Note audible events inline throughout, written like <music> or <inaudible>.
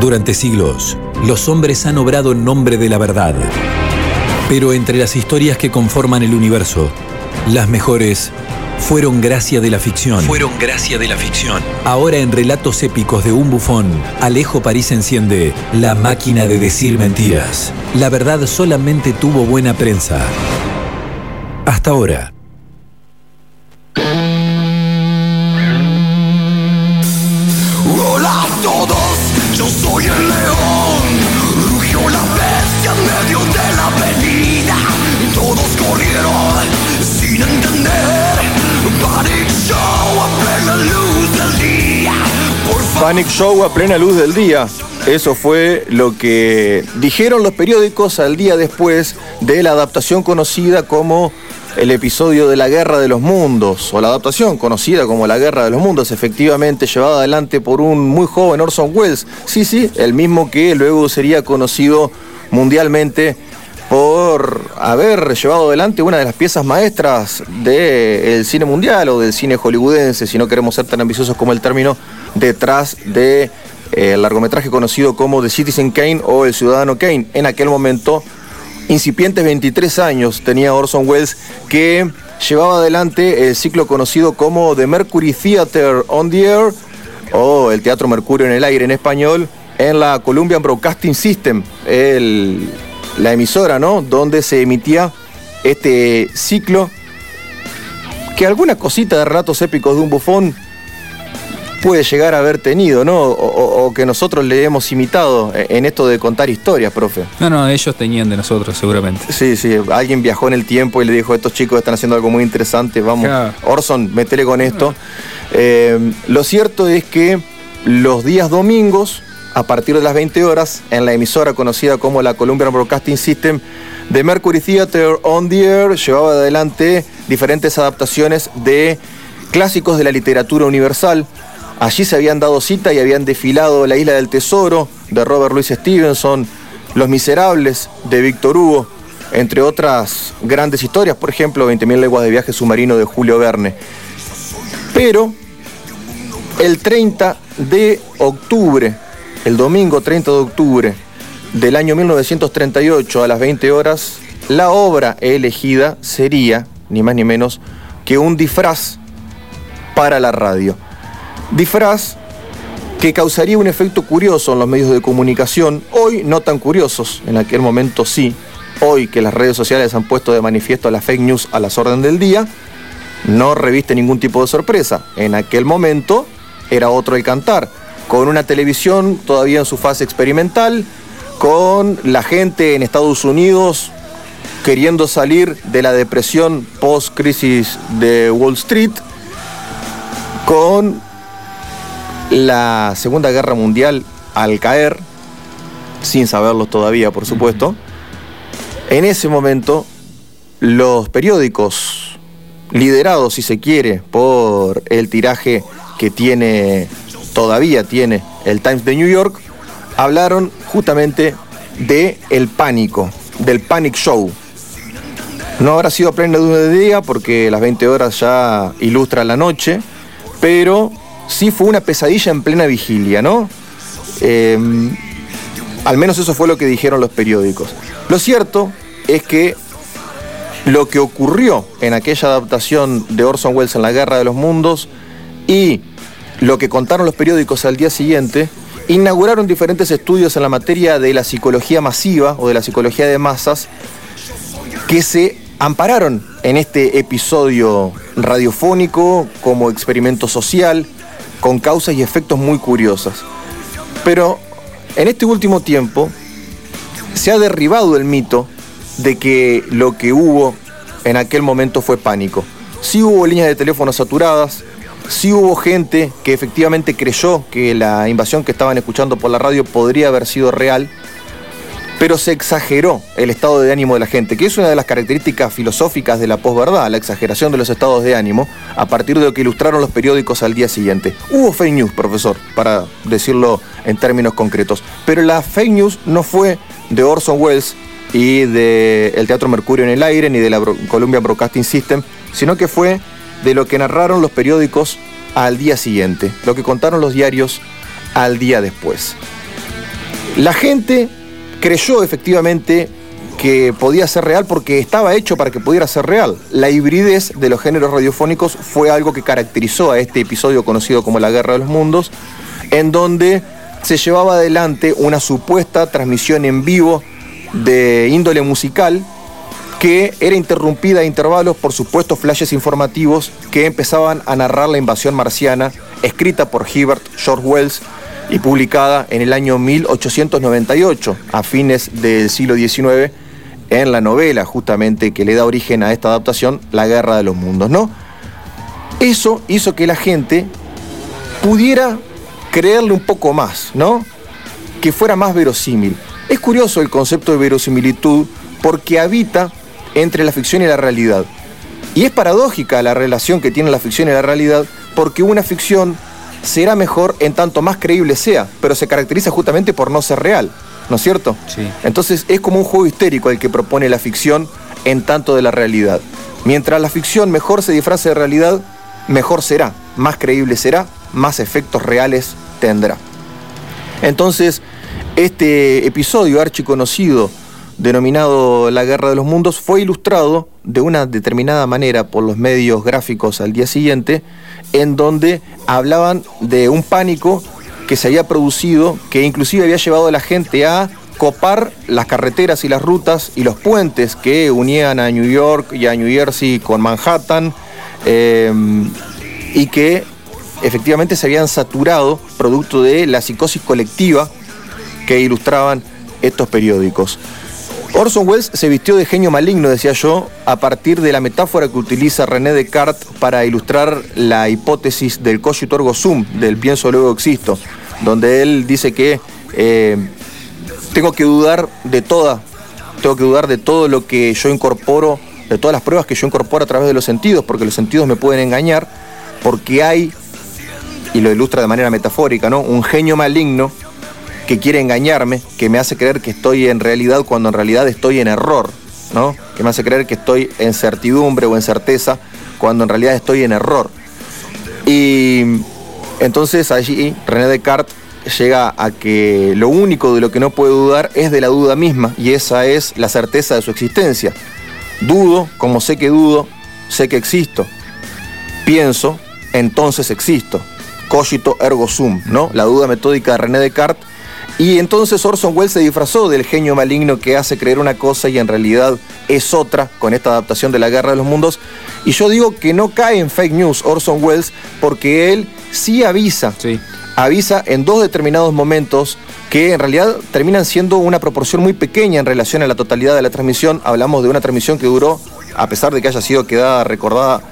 Durante siglos, los hombres han obrado en nombre de la verdad. Pero entre las historias que conforman el universo, las mejores fueron gracia de la ficción. Fueron gracia de la ficción. Ahora en relatos épicos de un bufón, Alejo París enciende la máquina de decir mentiras. La verdad solamente tuvo buena prensa. Hasta ahora. Hola a soy el león. Rugió la bestia en medio de la avenida. Todos corrieron sin entender. Panic Show a plena luz del día. Por. Panic Show a plena luz del día. Eso fue lo que dijeron los periódicos al día después de la adaptación conocida como el episodio de la Guerra de los Mundos, o la adaptación conocida como la Guerra de los Mundos, efectivamente llevada adelante por un muy joven Orson Welles. Sí, sí, el mismo que luego sería conocido mundialmente por haber llevado adelante una de las piezas maestras del cine mundial o del cine hollywoodense, si no queremos ser tan ambiciosos como el término, detrás de eh, largometraje conocido como The Citizen Kane o El Ciudadano Kane. En aquel momento, incipientes 23 años tenía Orson Welles que llevaba adelante el ciclo conocido como The Mercury Theater on the Air o el Teatro Mercurio en el aire en español en la Columbian Broadcasting System, la emisora, ¿no? Donde se emitía este ciclo que alguna cosita de relatos épicos de un bufón puede llegar a haber tenido, ¿no? O, o- o que nosotros le hemos imitado en esto de contar historias, profe. No, no, ellos tenían de nosotros, seguramente. Sí, sí, alguien viajó en el tiempo y le dijo, estos chicos están haciendo algo muy interesante, vamos, Claro. Orson, metele con esto. Eh, lo cierto es que los días domingos, a partir de las 20 horas, en la emisora conocida como la Columbian Broadcasting System, de Mercury Theater on the Air llevaba adelante diferentes adaptaciones de clásicos de la literatura universal. Allí se habían dado cita y habían desfilado La Isla del Tesoro de Robert Louis Stevenson, Los Miserables de Víctor Hugo, entre otras grandes historias, por ejemplo, 20.000 leguas de viaje submarino de Julio Verne. Pero el 30 de octubre, el domingo 30 de octubre del año 1938 a las 20 horas, la obra elegida sería, ni más ni menos, que un disfraz para la radio. Disfraz que causaría un efecto curioso en los medios de comunicación, hoy no tan curiosos, en aquel momento sí, hoy que las redes sociales han puesto de manifiesto las fake news a las órdenes del día, no reviste ningún tipo de sorpresa. En aquel momento era otro el cantar, con una televisión todavía en su fase experimental, con la gente en Estados Unidos queriendo salir de la depresión post-crisis de Wall Street, con la Segunda Guerra Mundial al caer, sin saberlo todavía, por supuesto. En ese momento, los periódicos, liderados, si se quiere, por el tiraje que tiene, todavía tiene el Times de New York, hablaron justamente de el pánico, del Panic Show. No habrá sido plena de día porque las 20 horas ya ilustra la noche, pero sí fue una pesadilla en plena vigilia, ¿no? Eh, al menos eso fue lo que dijeron los periódicos. Lo cierto es que lo que ocurrió en aquella adaptación de Orson Welles en La Guerra de los Mundos y lo que contaron los periódicos al día siguiente inauguraron diferentes estudios en la materia de la psicología masiva o de la psicología de masas que se ampararon en este episodio radiofónico como experimento social con causas y efectos muy curiosas. Pero en este último tiempo se ha derribado el mito de que lo que hubo en aquel momento fue pánico. Sí hubo líneas de teléfono saturadas, sí hubo gente que efectivamente creyó que la invasión que estaban escuchando por la radio podría haber sido real, pero se exageró el estado de ánimo de la gente, que es una de las características filosóficas de la posverdad, la exageración de los estados de ánimo, a partir de lo que ilustraron los periódicos al día siguiente. Hubo fake news, profesor, para decirlo en términos concretos, pero la fake news no fue de Orson Welles y del Teatro Mercurio en el aire, ni de la Columbia Broadcasting System, sino que fue de lo que narraron los periódicos al día siguiente, lo que contaron los diarios al día después. La gente creyó efectivamente que podía ser real porque estaba hecho para que pudiera ser real. La hibridez de los géneros radiofónicos fue algo que caracterizó a este episodio conocido como la Guerra de los Mundos, en donde se llevaba adelante una supuesta transmisión en vivo de índole musical que era interrumpida a intervalos por supuestos flashes informativos que empezaban a narrar la invasión marciana, escrita por Hibbert George Wells y publicada en el año 1898, a fines del siglo XIX, en la novela justamente que le da origen a esta adaptación, La Guerra de los Mundos, ¿no? Eso hizo que la gente pudiera creerle un poco más, ¿no? Que fuera más verosímil. Es curioso el concepto de verosimilitud porque habita entre la ficción y la realidad. Y es paradójica la relación que tiene la ficción y la realidad porque una ficción será mejor en tanto más creíble sea, pero se caracteriza justamente por no ser real. ¿no es cierto? Sí. Entonces es como un juego histérico el que propone la ficción en tanto de la realidad. Mientras la ficción mejor se disfrace de realidad, mejor será, más creíble será, más efectos reales tendrá. Entonces, este episodio archiconocido denominado La Guerra de los Mundos fue ilustrado de una determinada manera por los medios gráficos al día siguiente, en donde hablaban de un pánico que se había producido, que inclusive había llevado a la gente a copar las carreteras y las rutas y los puentes que unían a New York y a New Jersey con Manhattan eh, y que efectivamente se habían saturado producto de la psicosis colectiva que ilustraban estos periódicos. Orson Welles se vistió de genio maligno, decía yo, a partir de la metáfora que utiliza René Descartes para ilustrar la hipótesis del cogito ergo sum, del pienso luego existo, donde él dice que eh, tengo que dudar de toda, tengo que dudar de todo lo que yo incorporo, de todas las pruebas que yo incorporo a través de los sentidos, porque los sentidos me pueden engañar, porque hay, y lo ilustra de manera metafórica, ¿no? Un genio maligno que quiere engañarme, que me hace creer que estoy en realidad cuando en realidad estoy en error, ¿no? Que me hace creer que estoy en certidumbre o en certeza cuando en realidad estoy en error. Y entonces allí René Descartes llega a que lo único de lo que no puede dudar es de la duda misma y esa es la certeza de su existencia. Dudo, como sé que dudo, sé que existo. Pienso, entonces existo. Cogito ergo sum, ¿no? La duda metódica de René Descartes y entonces Orson Welles se disfrazó del genio maligno que hace creer una cosa y en realidad es otra con esta adaptación de la Guerra de los Mundos. Y yo digo que no cae en fake news Orson Welles porque él sí avisa. Sí. Avisa en dos determinados momentos que en realidad terminan siendo una proporción muy pequeña en relación a la totalidad de la transmisión. Hablamos de una transmisión que duró, a pesar de que haya sido quedada recordada,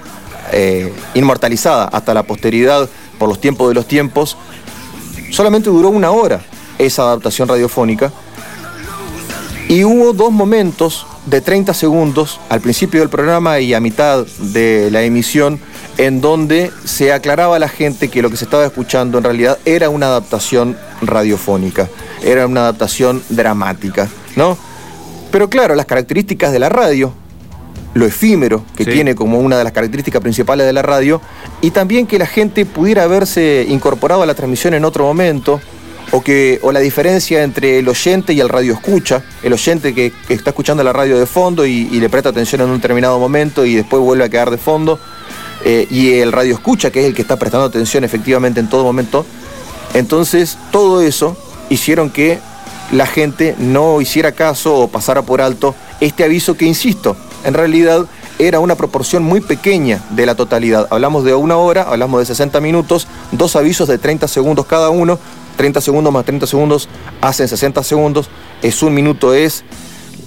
eh, inmortalizada hasta la posteridad por los tiempos de los tiempos, solamente duró una hora esa adaptación radiofónica. Y hubo dos momentos de 30 segundos al principio del programa y a mitad de la emisión en donde se aclaraba a la gente que lo que se estaba escuchando en realidad era una adaptación radiofónica, era una adaptación dramática, ¿no? Pero claro, las características de la radio, lo efímero que Sí. tiene como una de las características principales de la radio, y también que la gente pudiera haberse incorporado a la transmisión en otro momento, o, que, o la diferencia entre el oyente y el radio escucha, el oyente que, está escuchando la radio de fondo y, y le presta atención en un determinado momento y después vuelve a quedar de fondo, eh, y el radio escucha, que es el que está prestando atención efectivamente en todo momento. Entonces, todo eso hicieron que la gente no hiciera caso o pasara por alto este aviso que, insisto, en realidad era una proporción muy pequeña de la totalidad. Hablamos de una hora, hablamos de 60 minutos, dos avisos de 30 segundos cada uno, 30 segundos más 30 segundos hacen 60 segundos, es un minuto, es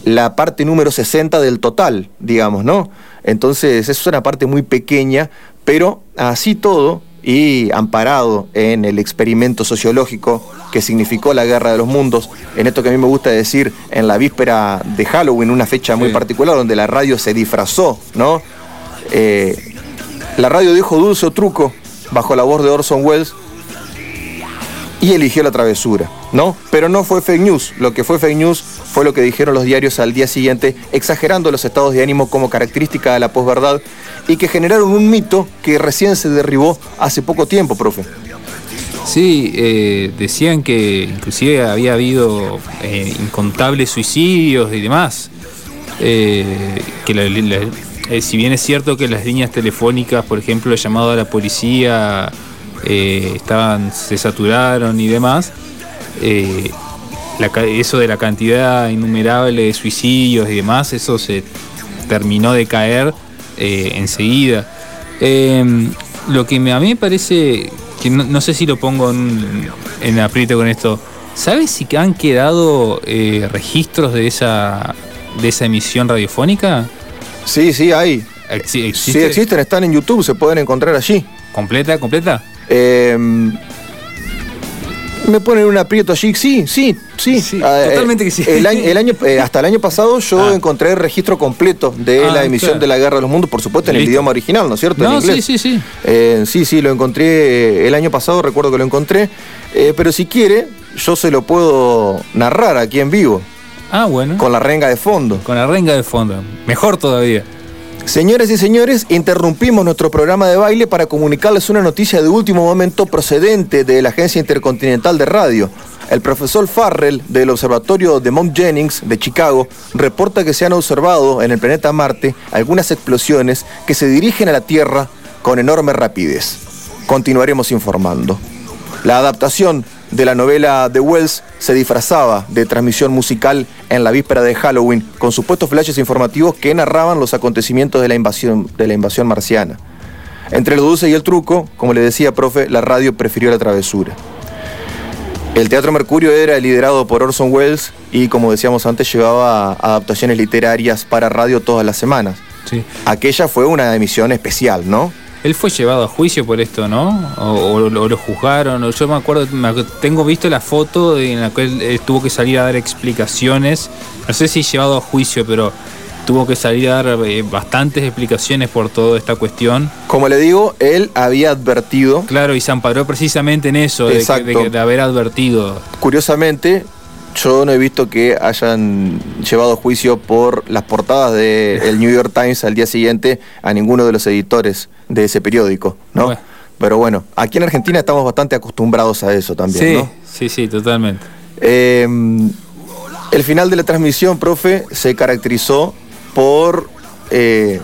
la parte número 60 del total, digamos, ¿no? Entonces, es una parte muy pequeña, pero así todo, y amparado en el experimento sociológico que significó la guerra de los mundos, en esto que a mí me gusta decir, en la víspera de Halloween, una fecha muy Sí. particular donde la radio se disfrazó, ¿no? Eh, la radio dijo dulce o truco bajo la voz de Orson Welles y eligió la travesura, ¿no? Pero no fue fake news. Lo que fue fake news fue lo que dijeron los diarios al día siguiente, exagerando los estados de ánimo como característica de la posverdad y que generaron un mito que recién se derribó hace poco tiempo, profe. Sí, eh, decían que inclusive había habido eh, incontables suicidios y demás. Eh, que la- eh, si bien es cierto que las líneas telefónicas, por ejemplo, el llamado a la policía eh, estaban, se saturaron y demás, eh, la eso de la cantidad innumerable de suicidios y demás, eso se terminó de caer eh, enseguida. Eh, lo que me- a mí me parece, que no, no sé si lo pongo en, en aprieto con esto, ¿sabes si han quedado registros de esa, de esa emisión radiofónica? Sí, sí, hay. Sí, ¿Existe? existen, están en YouTube, se pueden encontrar allí. ¿Completa, completa? Eh, me ponen un aprieto allí. Sí, sí, sí. Sí, Ah, eh, totalmente que sí. El año, el año- eh, hasta el año pasado yo Ah. encontré el registro completo de Ah, la emisión claro. de la Guerra de los Mundos, por supuesto en el idioma original, ¿no es cierto? en No, sí, inglés. sí, sí. Eh, sí, sí, lo encontré el año pasado, recuerdo que lo encontré. Pero si quiere, yo se lo puedo narrar aquí en vivo, Ah, bueno. con la renga de fondo. Con la renga de fondo. Mejor todavía. Señores y señores, interrumpimos nuestro programa de baile para comunicarles una noticia de último momento procedente de la Agencia Intercontinental de Radio. El profesor Farrell del Observatorio de Mount Jennings de Chicago reporta que se han observado en el planeta Marte algunas explosiones que se dirigen a la Tierra con enorme rapidez. Continuaremos informando. La adaptación de la novela de Wells se disfrazaba de transmisión musical en la víspera de Halloween con supuestos flashes informativos que narraban los acontecimientos de la invasión, de la invasión marciana. Entre lo dulce y el truco, como le decía, profe, la radio prefirió la travesura. El Teatro Mercurio era liderado por Orson Welles y, como decíamos antes, llevaba adaptaciones literarias para radio todas las semanas. Sí. Aquella fue una emisión especial, ¿no? Él fue llevado a juicio por esto, ¿no? O, o lo- o lo juzgaron. o yo me acuerdo, me tengo visto la foto de- en la cual eh, tuvo que salir a dar explicaciones. No sé si llevado a juicio, pero tuvo que salir a dar eh, bastantes explicaciones por toda esta cuestión. Como le digo, él había advertido Claro, y se amparó precisamente en eso, de haber advertido. Curiosamente, yo no he visto que hayan llevado juicio por las portadas del New York Times al día siguiente a ninguno de los editores de ese periódico, ¿no? Bueno. Pero bueno, aquí en Argentina estamos bastante acostumbrados a eso también, sí, ¿no? sí, sí, totalmente. Eh, el final de la transmisión, profe, se caracterizó por eh,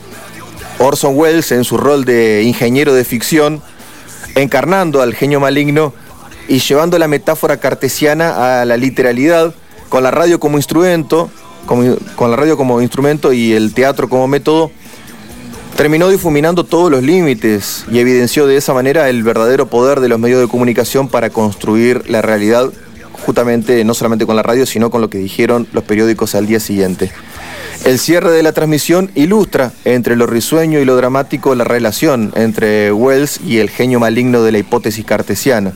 Orson Welles en su rol de ingeniero de ficción, encarnando al genio maligno y llevando la metáfora cartesiana a la literalidad, con la radio como instrumento, con la radio como instrumento y el teatro como método, terminó difuminando todos los límites y evidenció de esa manera el verdadero poder de los medios de comunicación para construir la realidad, justamente no solamente con la radio, sino con lo que dijeron los periódicos al día siguiente. El cierre de la transmisión ilustra entre lo risueño y lo dramático la relación entre Wells y el genio maligno de la hipótesis cartesiana.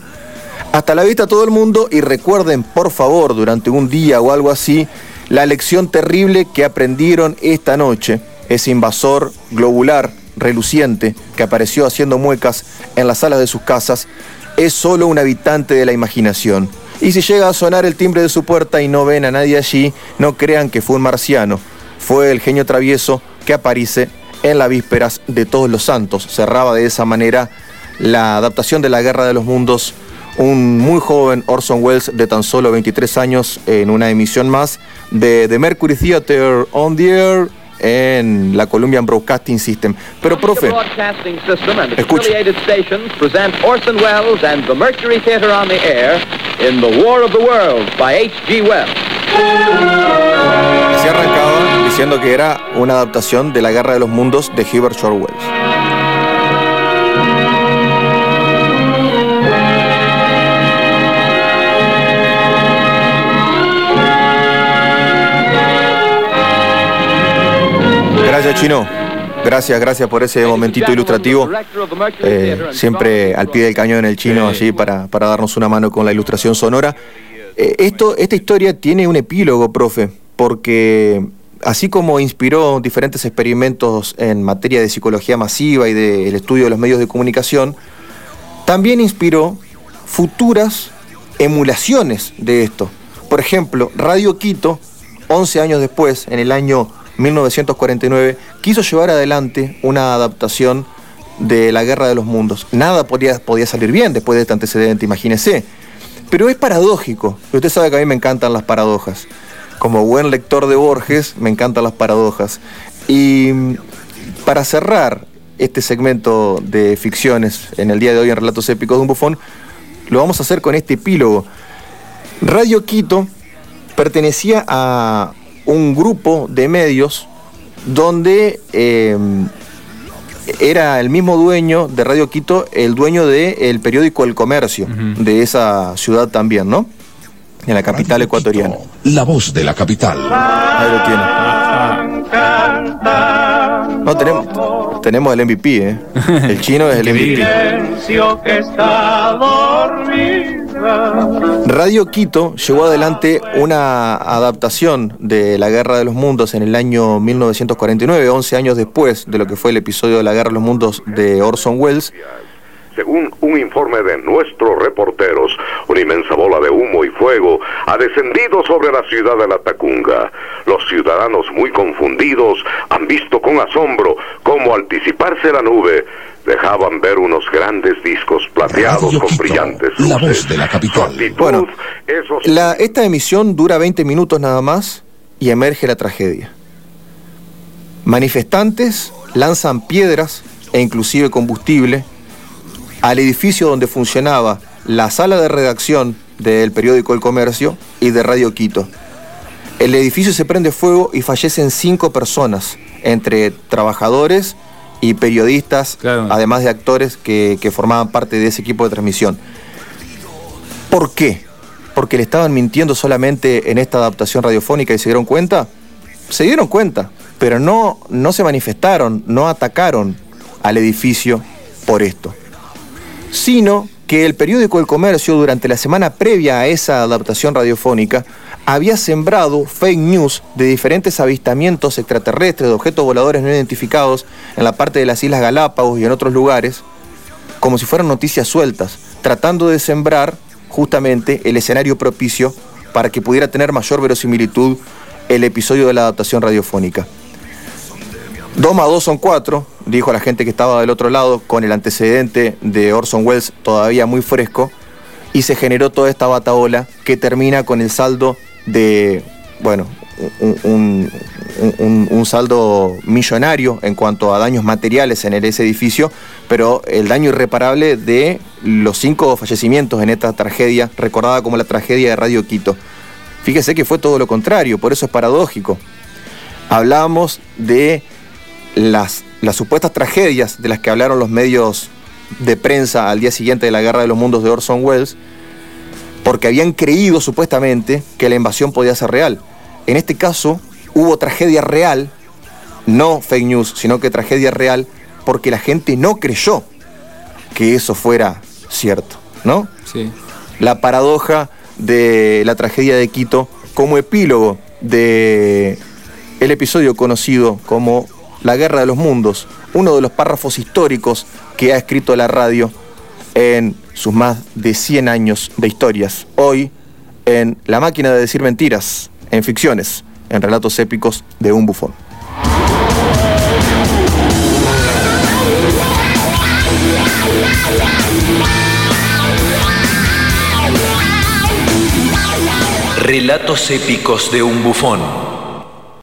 Hasta la vista todo el mundo y recuerden por favor durante un día o algo así la lección terrible que aprendieron esta noche. Ese invasor globular, reluciente, que apareció haciendo muecas en las salas de sus casas, es solo un habitante de la imaginación. Y si llega a sonar el timbre de su puerta y no ven a nadie allí, no crean que fue un marciano. Fue el genio travieso que aparece en las vísperas de todos los santos. Cerraba de esa manera la adaptación de la Guerra de los Mundos un muy joven Orson Welles de tan solo 23 años en una emisión más de The Mercury Theater on the Air en la Columbian Broadcasting System. Pero, profe, Escuche. present Orson Welles and the Mercury Theater on the Air in The War of the Worlds by H.G. Wells. así arrancaba diciendo que era una adaptación de la Guerra de los Mundos de Hubert Shore Wells. Gracias, Chino. Gracias, gracias por ese momentito ilustrativo. Eh, siempre al pie del cañón el chino allí para, para darnos una mano con la ilustración sonora. Eh, esto, esta historia tiene un epílogo, profe, porque así como inspiró diferentes experimentos en materia de psicología masiva y del estudio de los medios de comunicación, también inspiró futuras emulaciones de esto. Por ejemplo, Radio Quito, 11 años después, en el año 1949, quiso llevar adelante una adaptación de la Guerra de los Mundos. Nada podía, podía salir bien después de este antecedente, imagínese. Pero es paradójico. Usted sabe que a mí me encantan las paradojas. Como buen lector de Borges, me encantan las paradojas. Y para cerrar este segmento de ficciones en el día de hoy en Relatos Épicos de un Bufón, lo vamos a hacer con este epílogo. Radio Quito pertenecía a un grupo de medios donde eh, era el mismo dueño de Radio Quito, el dueño del periódico El Comercio, de esa ciudad también, ¿no? En la capital ecuatoriana. la voz de la capital. Ahí lo tiene. No, tenemos, tenemos el MVP, ¿eh? <laughs> El chino es el MVP. Radio Quito llevó adelante una adaptación de La Guerra de los Mundos en el año 1949, 11 años después de lo que fue el episodio de La Guerra de los Mundos de Orson Welles. Según un informe de nuestros reporteros, una inmensa bola de humo y fuego ha descendido sobre la ciudad de La Tacunga. Los ciudadanos muy confundidos han visto con asombro cómo al disiparse la nube dejaban ver unos grandes discos plateados Radio con Quito, brillantes la luces. voz de la capital. Actitud, Bueno, esos- La, esta emisión dura 20 minutos nada más y emerge la tragedia. Manifestantes lanzan piedras e inclusive combustible al edificio donde funcionaba la sala de redacción del periódico El Comercio y de Radio Quito. El edificio se prende fuego y fallecen cinco personas, entre trabajadores y periodistas, Claro. además de actores que, que formaban parte de ese equipo de transmisión. ¿Por qué? ¿Porque le estaban mintiendo solamente en esta adaptación radiofónica y se dieron cuenta? Se dieron cuenta, pero no, no se manifestaron, no atacaron al edificio por esto. Sino que el periódico El Comercio, durante la semana previa a esa adaptación radiofónica, había sembrado fake news de diferentes avistamientos extraterrestres de objetos voladores no identificados en la parte de las Islas Galápagos y en otros lugares, como si fueran noticias sueltas, tratando de sembrar justamente el escenario propicio para que pudiera tener mayor verosimilitud el episodio de la adaptación radiofónica. Dos más dos son cuatro, dijo la gente que estaba del otro lado, con el antecedente de Orson Welles todavía muy fresco, y se generó toda esta bataola que termina con el saldo de, bueno, un, un- saldo millonario en cuanto a daños materiales en ese edificio, pero el daño irreparable de los cinco fallecimientos en esta tragedia, recordada como la tragedia de Radio Quito. Fíjese que fue todo lo contrario, por eso es paradójico. Hablamos de las, las supuestas tragedias de las que hablaron los medios de prensa al día siguiente de la Guerra de los Mundos de Orson Welles, porque habían creído supuestamente que la invasión podía ser real. En este caso hubo tragedia real, no fake news, sino que tragedia real, porque la gente no creyó que eso fuera cierto, ¿no? Sí. la paradoja de la tragedia de Quito como epílogo de el episodio conocido como La Guerra de los Mundos, uno de los párrafos históricos que ha escrito la radio en sus más de 100 años de historias. Hoy en La máquina de decir mentiras, en ficciones, en relatos épicos de un bufón. Relatos épicos de un bufón.